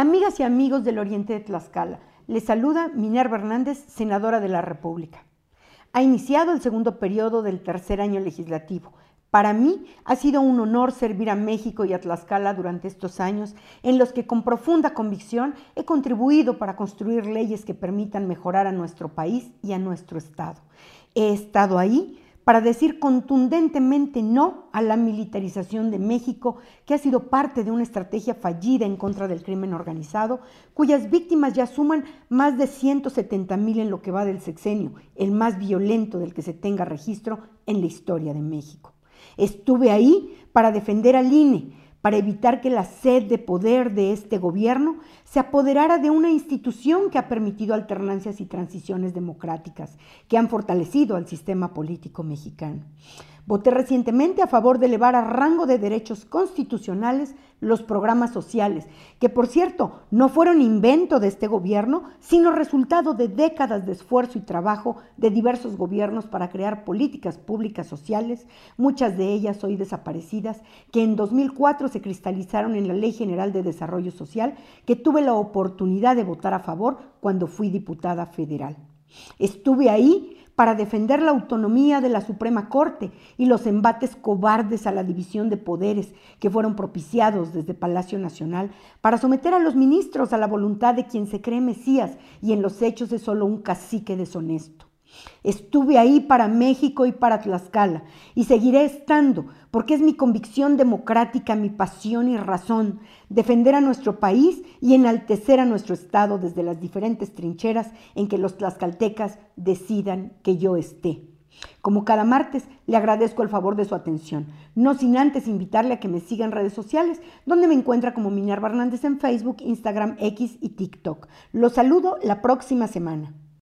Amigas y amigos del Oriente de Tlaxcala, les saluda Minerva Hernández, senadora de la República. Ha iniciado el segundo periodo del tercer año legislativo. Para mí ha sido un honor servir a México y a Tlaxcala durante estos años en los que con profunda convicción he contribuido para construir leyes que permitan mejorar a nuestro país y a nuestro Estado. He estado ahí para decir contundentemente no a la militarización de México, que ha sido parte de una estrategia fallida en contra del crimen organizado, cuyas víctimas ya suman más de 170 mil en lo que va del sexenio, el más violento del que se tenga registro en la historia de México. Estuve ahí para defender al INE, para evitar que la sed de poder de este gobierno se apoderara de una institución que ha permitido alternancias y transiciones democráticas, que han fortalecido al sistema político mexicano. Voté recientemente a favor de elevar a rango de derechos constitucionales los programas sociales, que por cierto no fueron invento de este gobierno, sino resultado de décadas de esfuerzo y trabajo de diversos gobiernos para crear políticas públicas sociales, muchas de ellas hoy desaparecidas, que en 2004 se cristalizaron en la Ley General de Desarrollo Social, que tuve la oportunidad de votar a favor cuando fui diputada federal. Estuve ahí para defender la autonomía de la Suprema Corte y los embates cobardes a la división de poderes que fueron propiciados desde Palacio Nacional para someter a los ministros a la voluntad de quien se cree Mesías y en los hechos es solo un cacique deshonesto. Estuve ahí para México y para Tlaxcala y seguiré estando porque es mi convicción democrática, mi pasión y razón defender a nuestro país y enaltecer a nuestro Estado desde las diferentes trincheras en que los tlaxcaltecas decidan que yo esté. Como cada martes, le agradezco el favor de su atención, no sin antes invitarle a que me siga en redes sociales, donde me encuentra como Minerva Hernández en Facebook, Instagram, X y TikTok. Los saludo la próxima semana.